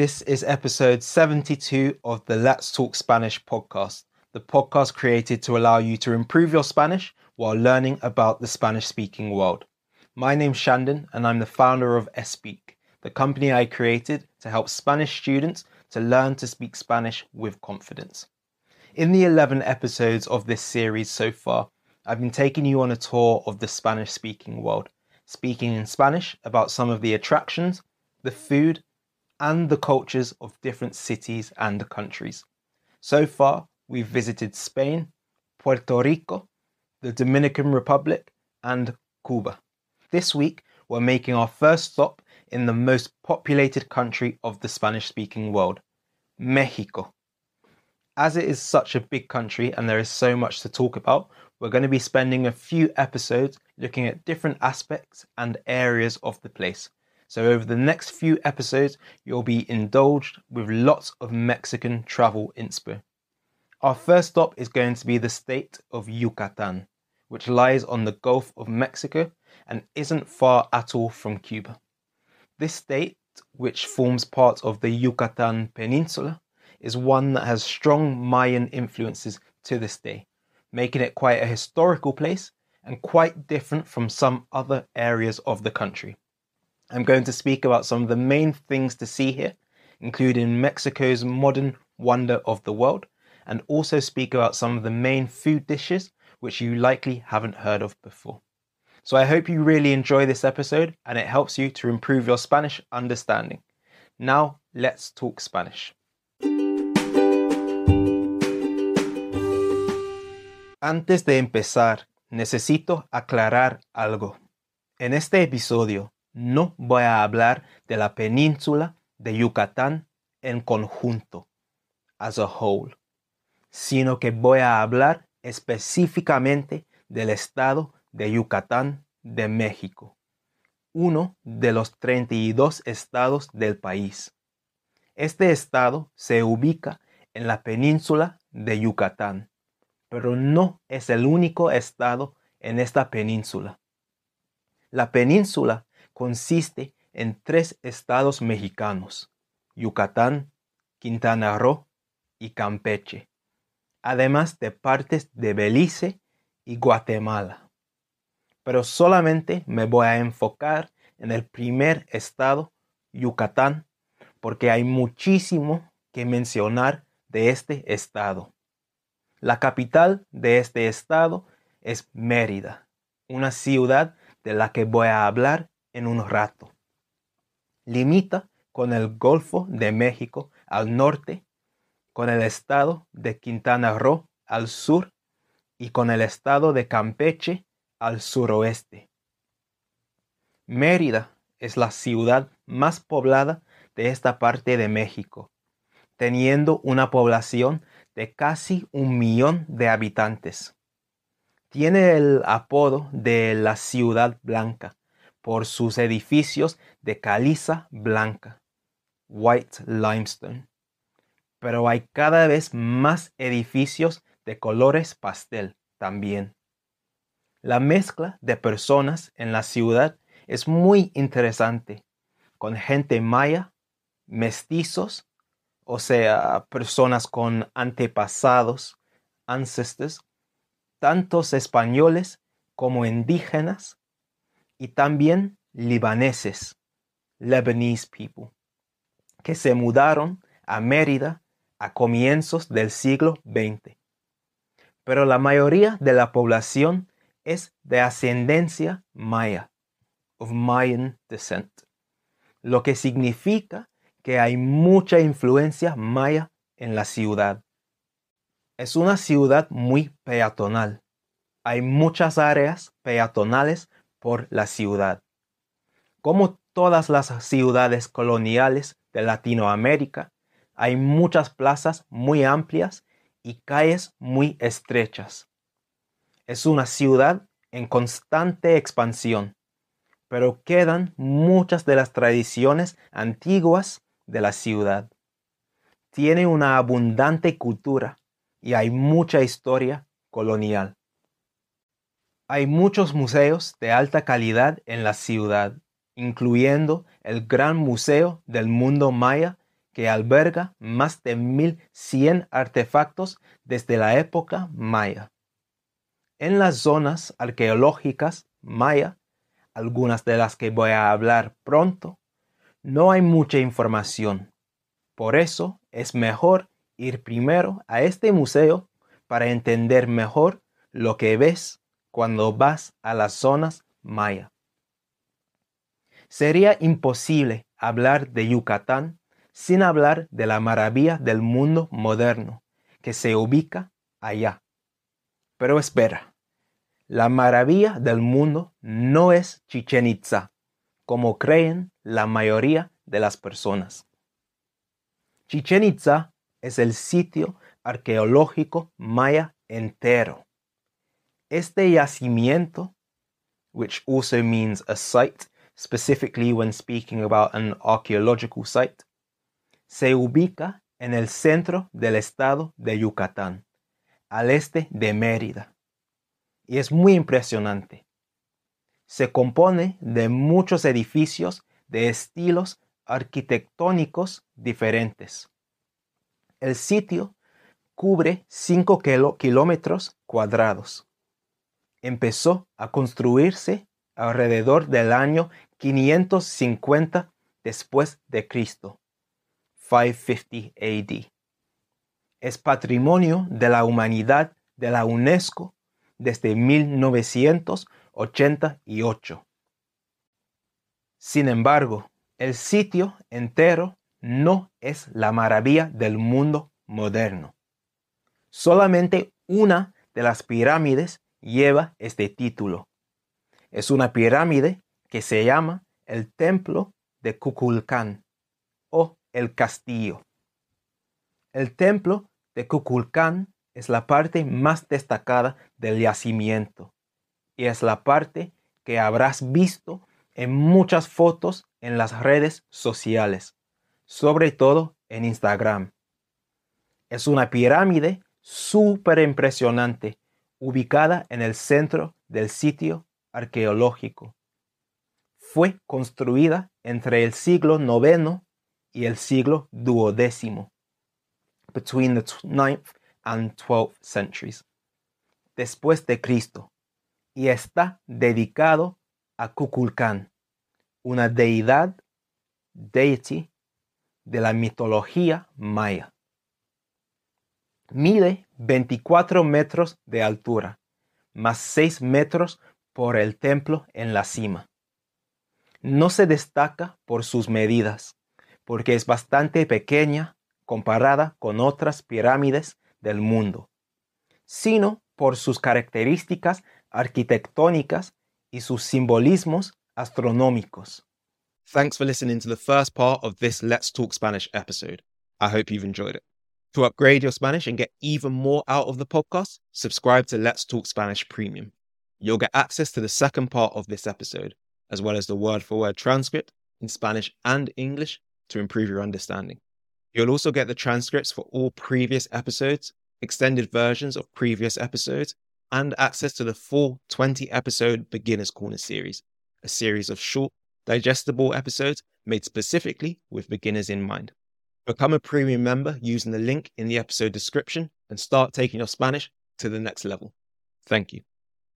This is episode 72 of the Let's Talk Spanish podcast, the podcast created to allow you to improve your Spanish while learning about the Spanish speaking world. My name's Shandon, and I'm the founder of Espeak, the company I created to help Spanish students to learn to speak Spanish with confidence. In the 11 episodes of this series so far, I've been taking you on a tour of the Spanish speaking world, speaking in Spanish about some of the attractions, the food, and the cultures of different cities and countries. So far, we've visited Spain, Puerto Rico, the Dominican Republic, and Cuba. This week, we're making our first stop in the most populated country of the Spanish speaking world, Mexico. As it is such a big country and there is so much to talk about, we're going to be spending a few episodes looking at different aspects and areas of the place. So, over the next few episodes, you'll be indulged with lots of Mexican travel inspo. Our first stop is going to be the state of Yucatan, which lies on the Gulf of Mexico and isn't far at all from Cuba. This state, which forms part of the Yucatan Peninsula, is one that has strong Mayan influences to this day, making it quite a historical place and quite different from some other areas of the country. I'm going to speak about some of the main things to see here, including Mexico's modern wonder of the world, and also speak about some of the main food dishes which you likely haven't heard of before. So I hope you really enjoy this episode and it helps you to improve your Spanish understanding. Now, let's talk Spanish. Antes de empezar, necesito aclarar algo. En este episodio no voy a hablar de la península de Yucatán en conjunto, as a whole, sino que voy a hablar específicamente del estado de Yucatán de México, uno de los 32 estados del país. Este estado se ubica en la península de Yucatán, pero no es el único estado en esta península. La península consiste en tres estados mexicanos, Yucatán, Quintana Roo y Campeche, además de partes de Belice y Guatemala pero solamente me voy a enfocar en el primer estado, Yucatán, porque hay muchísimo que mencionar de este estado. La capital de este estado es Mérida, una ciudad de la que voy a hablar en un rato. Limita con el Golfo de México al norte, con el estado de Quintana Roo al sur y con el estado de Campeche al suroeste. Mérida es la ciudad más poblada de esta parte de México, teniendo una población de casi un millón de habitantes. Tiene el apodo de la ciudad blanca por sus edificios de caliza blanca, white limestone. Pero hay cada vez más edificios de colores pastel también. La mezcla de personas en la ciudad es muy interesante, con gente maya, mestizos, o sea, personas con antepasados, ancestors, tantos españoles como indígenas, y también libaneses, Lebanese people, que se mudaron a Mérida a comienzos del siglo XX. Pero la mayoría de la población es de ascendencia maya, of Mayan descent, lo que significa que hay mucha influencia maya en la ciudad. Es una ciudad muy peatonal. Hay muchas áreas peatonales por la ciudad. Como todas las ciudades coloniales de Latinoamérica, hay muchas plazas muy amplias y calles muy estrechas. Es una ciudad en constante expansión, pero quedan muchas de las tradiciones antiguas de la ciudad. Tiene una abundante cultura y hay mucha historia colonial. Hay muchos museos de alta calidad en la ciudad, incluyendo el Gran Museo del Mundo Maya que alberga más de 1100 artefactos desde la época maya. En las zonas arqueológicas maya, algunas de las que voy a hablar pronto, no hay mucha información. Por eso es mejor ir primero a este museo para entender mejor lo que ves cuando vas a las zonas maya. Sería imposible hablar de Yucatán sin hablar de la maravilla del mundo moderno que se ubica allá. Pero espera, la maravilla del mundo no es Chichen Itza, como creen la mayoría de las personas. Chichen Itza es el sitio arqueológico maya entero. Este yacimiento, which also means a site, specifically when speaking about an archaeological site, se ubica en el centro del estado de Yucatán, al este de Mérida. Y es muy impresionante. Se compone de muchos edificios de estilos arquitectónicos diferentes. El sitio cubre 5 kilómetros cuadrados. Empezó a construirse alrededor del año 550 después de Cristo 550 AD. Es patrimonio de la humanidad de la UNESCO desde 1988. Sin embargo, el sitio entero no es la maravilla del mundo moderno. Solamente una de las pirámides lleva este título. Es una pirámide que se llama el Templo de Kukulcán o el castillo. El templo de Kukulcán es la parte más destacada del yacimiento y es la parte que habrás visto en muchas fotos en las redes sociales, sobre todo en Instagram. Es una pirámide súper impresionante ubicada en el centro del sitio arqueológico. Fue construida entre el siglo IX y el siglo duodécimo, between the 9th and 12th centuries, después de Cristo, y está dedicado a Kukulcán, una deidad, deity, de la mitología maya. Mide 24 metros de altura, más 6 metros por el templo en la cima. No se destaca por sus medidas, porque es bastante pequeña comparada con otras pirámides del mundo, sino por sus características arquitectónicas y sus simbolismos astronómicos. Thanks for listening to the first part of this Let's Talk Spanish episode. I hope you've enjoyed it. To upgrade your Spanish and get even more out of the podcast, subscribe to Let's Talk Spanish Premium. You'll get access to the second part of this episode, as well as the word for word transcript in Spanish and English to improve your understanding. You'll also get the transcripts for all previous episodes, extended versions of previous episodes, and access to the full 20 episode Beginner's Corner series, a series of short, digestible episodes made specifically with beginners in mind. Become a premium member using the link in the episode description and start taking your Spanish to the next level. Thank you.